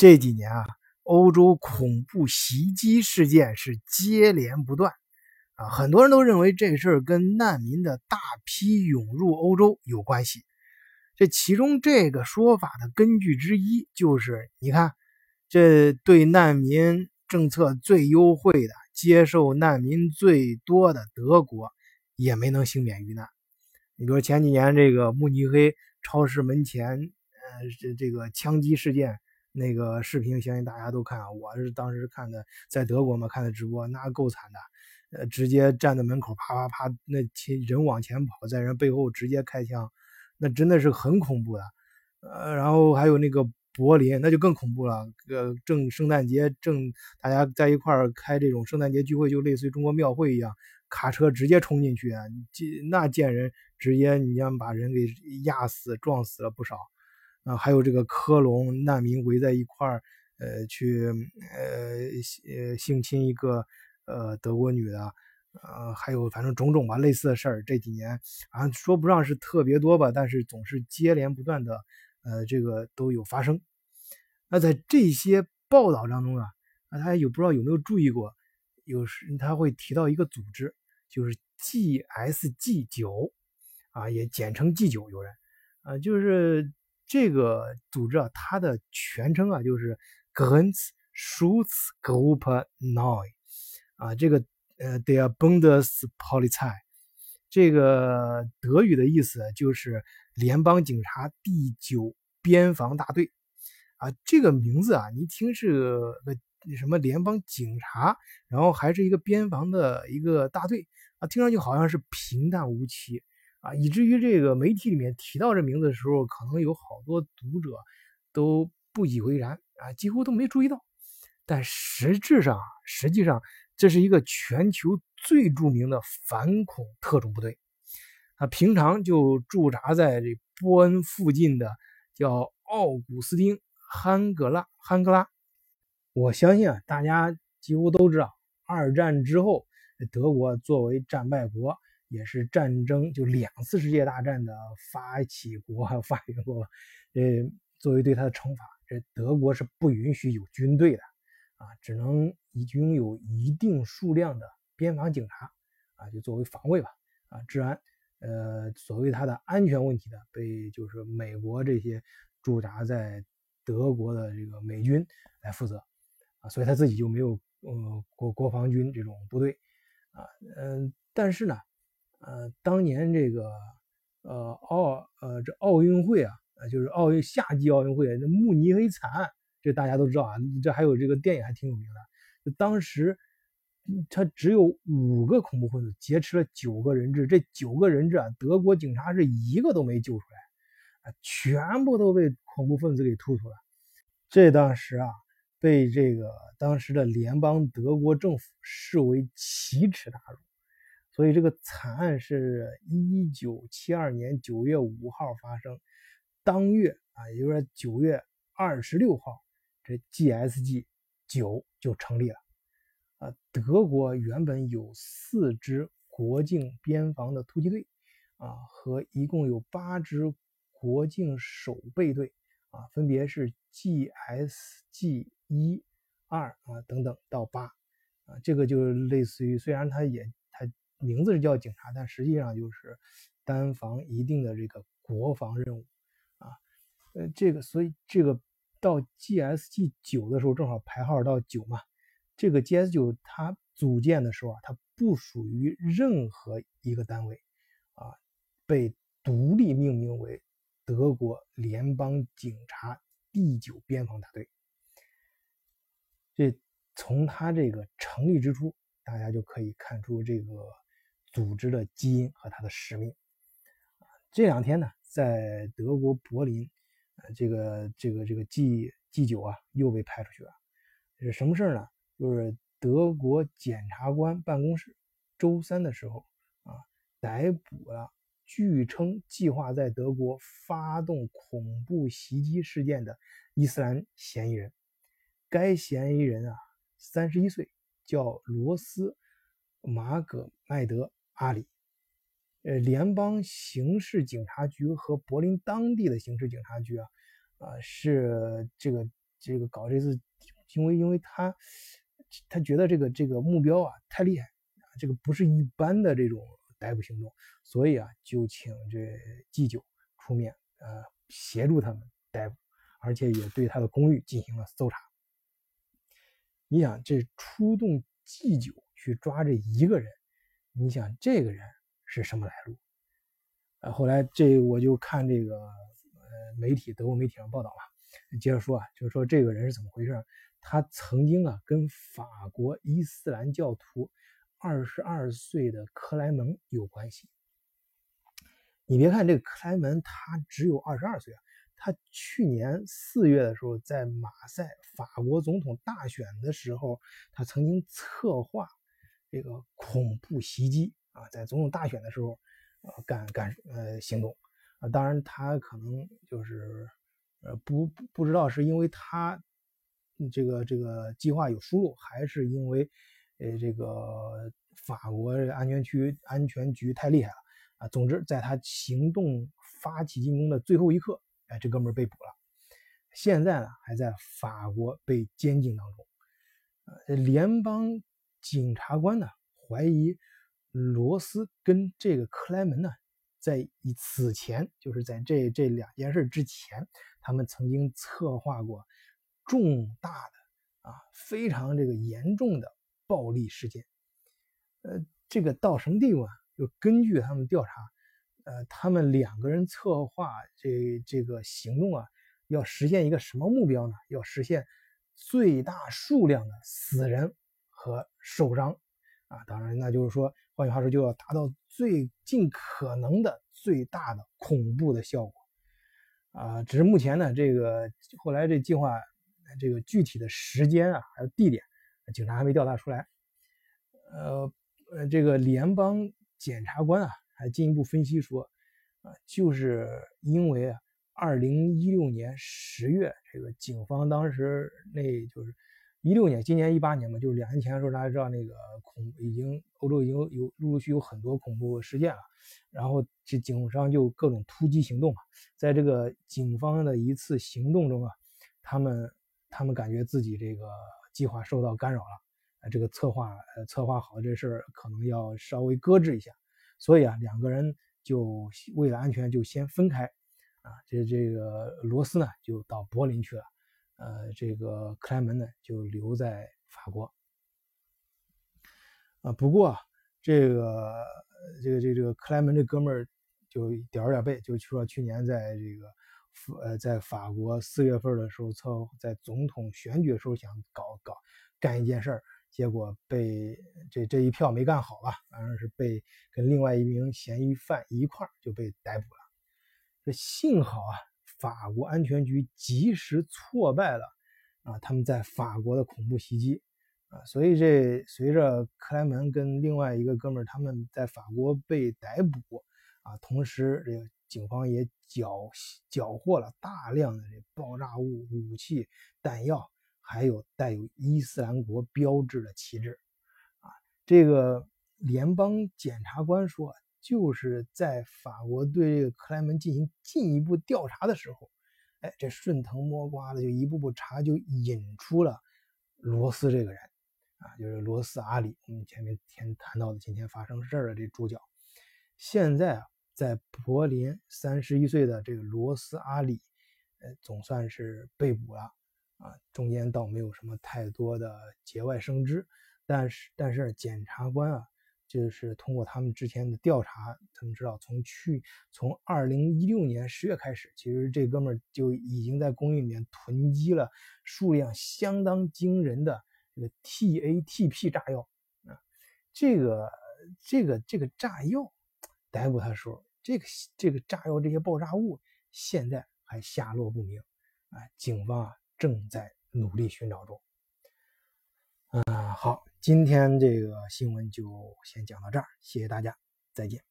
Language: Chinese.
这几年啊，欧洲恐怖袭击事件是接连不断啊，很多人都认为这事儿跟难民的大批涌入欧洲有关系。这其中这个说法的根据之一就是，你看，这对难民政策最优惠的、接受难民最多的德国，也没能幸免于难。你比如前几年这个慕尼黑超市门前，呃，这这个枪击事件。那个视频相信大家都看，我是当时看的，在德国嘛看的直播，那够惨的，呃，直接站在门口啪啪啪，那人往前跑，在人背后直接开枪，那真的是很恐怖的，呃，然后还有那个柏林，那就更恐怖了，呃，正圣诞节正大家在一块儿开这种圣诞节聚会，就类似于中国庙会一样，卡车直接冲进去，那见人直接你像把人给压死、撞死了不少。啊，还有这个科隆难民围在一块儿，呃，去呃呃性侵一个呃德国女的，呃，还有反正种种吧，类似的事儿，这几年啊说不上是特别多吧，但是总是接连不断的，呃，这个都有发生。那在这些报道当中啊，啊，大家有不知道有没有注意过，有时他会提到一个组织，就是 GSG 九，啊，也简称 G 九，有人啊，就是。这个组织啊，它的全称啊就是 Grenzschutzgruppe Neu，啊，这个呃，der Bundespolizei，这个德语的意思就是联邦警察第九边防大队，啊，这个名字啊，你一听是个什么联邦警察，然后还是一个边防的一个大队，啊，听上去好像是平淡无奇。啊，以至于这个媒体里面提到这名字的时候，可能有好多读者都不以为然啊，几乎都没注意到。但实质上啊，实际上这是一个全球最著名的反恐特种部队，它平常就驻扎在这波恩附近的叫奥古斯丁·汉格拉汉格拉。我相信啊，大家几乎都知道，二战之后，德国作为战败国。也是战争，就两次世界大战的发起国还有发源国，呃，作为对他的惩罚，这德国是不允许有军队的，啊，只能拥有一定数量的边防警察，啊，就作为防卫吧，啊，治安，呃，所谓他的安全问题呢，被就是美国这些驻扎在德国的这个美军来负责，啊，所以他自己就没有呃国国防军这种部队，啊，嗯，但是呢。呃，当年这个，呃，奥，呃，这奥运会啊，呃，就是奥运夏季奥运会，那慕尼黑惨案，这大家都知道啊。这还有这个电影还挺有名的。当时他只有五个恐怖分子劫持了九个人质，这九个人质啊，德国警察是一个都没救出来，全部都被恐怖分子给突突了。这当时啊，被这个当时的联邦德国政府视为奇耻大辱。所以这个惨案是一九七二年九月五号发生，当月啊，也就是九月二十六号，这 GSG 九就成立了。啊，德国原本有四支国境边防的突击队，啊，和一共有八支国境守备队，啊，分别是 GSG 一、二啊等等到八，啊，这个就类似于，虽然它也。名字是叫警察，但实际上就是单防一定的这个国防任务啊。呃，这个所以这个到 GSG 九的时候，正好排号到九嘛。这个 GS 九它组建的时候啊，它不属于任何一个单位啊，被独立命名为德国联邦警察第九边防大队。这从它这个成立之初，大家就可以看出这个。组织的基因和它的使命这两天呢，在德国柏林，呃，这个这个这个 G G 九啊，又被派出去了。是什么事儿呢？就是德国检察官办公室周三的时候啊，逮捕了据称计划在德国发动恐怖袭击事件的伊斯兰嫌疑人。该嫌疑人啊，三十一岁，叫罗斯马格麦德。阿里，呃，联邦刑事警察局和柏林当地的刑事警察局啊，啊，是这个这个搞这次，因为因为他他觉得这个这个目标啊太厉害，这个不是一般的这种逮捕行动，所以啊就请这 G 九出面呃协助他们逮捕，而且也对他的公寓进行了搜查。你想这出动 G 九去抓这一个人，你想这个人是什么来路？呃，后来这我就看这个呃媒体德国媒体上报道了，接着说啊，就是说这个人是怎么回事？他曾经啊跟法国伊斯兰教徒二十二岁的克莱门有关系。你别看这个克莱门他只有二十二岁啊。他去年四月的时候，在马赛法国总统大选的时候，他曾经策划这个恐怖袭击啊，在总统大选的时候，呃，干干呃行动啊。当然，他可能就是呃不不知道是因为他这个这个计划有疏漏，还是因为呃这个法国安全区安全局太厉害了啊。总之，在他行动发起进攻的最后一刻。哎，这哥们儿被捕了，现在呢还在法国被监禁当中。呃，联邦检察官呢怀疑罗斯跟这个克莱门呢，在此前就是在这这两件事之前，他们曾经策划过重大的啊非常这个严重的暴力事件。呃，这个到什么地步啊？就根据他们调查。呃，他们两个人策划这这个行动啊，要实现一个什么目标呢？要实现最大数量的死人和受伤啊！当然，那就是说，换句话说，就要达到最尽可能的最大的恐怖的效果啊！只是目前呢，这个后来这计划这个具体的时间啊，还有地点，警察还没调查出来。呃呃，这个联邦检察官啊。还进一步分析说，啊，就是因为啊，二零一六年十月，这个警方当时那就是一六年，今年一八年嘛，就是两年前的时候，大家知道那个恐已经欧洲已经有陆陆续有很多恐怖事件了，然后这警方就各种突击行动嘛，在这个警方的一次行动中啊，他们他们感觉自己这个计划受到干扰了，啊，这个策划呃策划好这事儿可能要稍微搁置一下。所以啊，两个人就为了安全就先分开，啊，这这个罗斯呢就到柏林去了，呃，这个克莱门呢就留在法国，啊，不过这个这个这个这个克莱门这哥们儿就点儿点背，就说去年在这个呃在法国四月份的时候，策在总统选举的时候想搞搞干一件事儿。结果被这这一票没干好吧，反正是被跟另外一名嫌疑犯一块儿就被逮捕了。这幸好啊，法国安全局及时挫败了啊他们在法国的恐怖袭击啊，所以这随着克莱门跟另外一个哥们儿他们在法国被逮捕啊，同时这个警方也缴缴获了大量的这爆炸物、武器、弹药。还有带有伊斯兰国标志的旗帜，啊，这个联邦检察官说，就是在法国对这个克莱门进行进一步调查的时候，哎，这顺藤摸瓜的就一步步查，就引出了罗斯这个人，啊，就是罗斯阿里，我们前面天谈到的今天发生事儿的这主角，现在啊，在柏林三十一岁的这个罗斯阿里，呃，总算是被捕了。啊，中间倒没有什么太多的节外生枝，但是但是检察官啊，就是通过他们之前的调查，他们知道从去从二零一六年十月开始，其实这哥们儿就已经在公寓里面囤积了数量相当惊人的这个 TATP 炸药啊，这个这个这个炸药逮捕他的时候，这个这个炸药这些爆炸物现在还下落不明啊，警方啊。正在努力寻找中。嗯，好，今天这个新闻就先讲到这儿，谢谢大家，再见。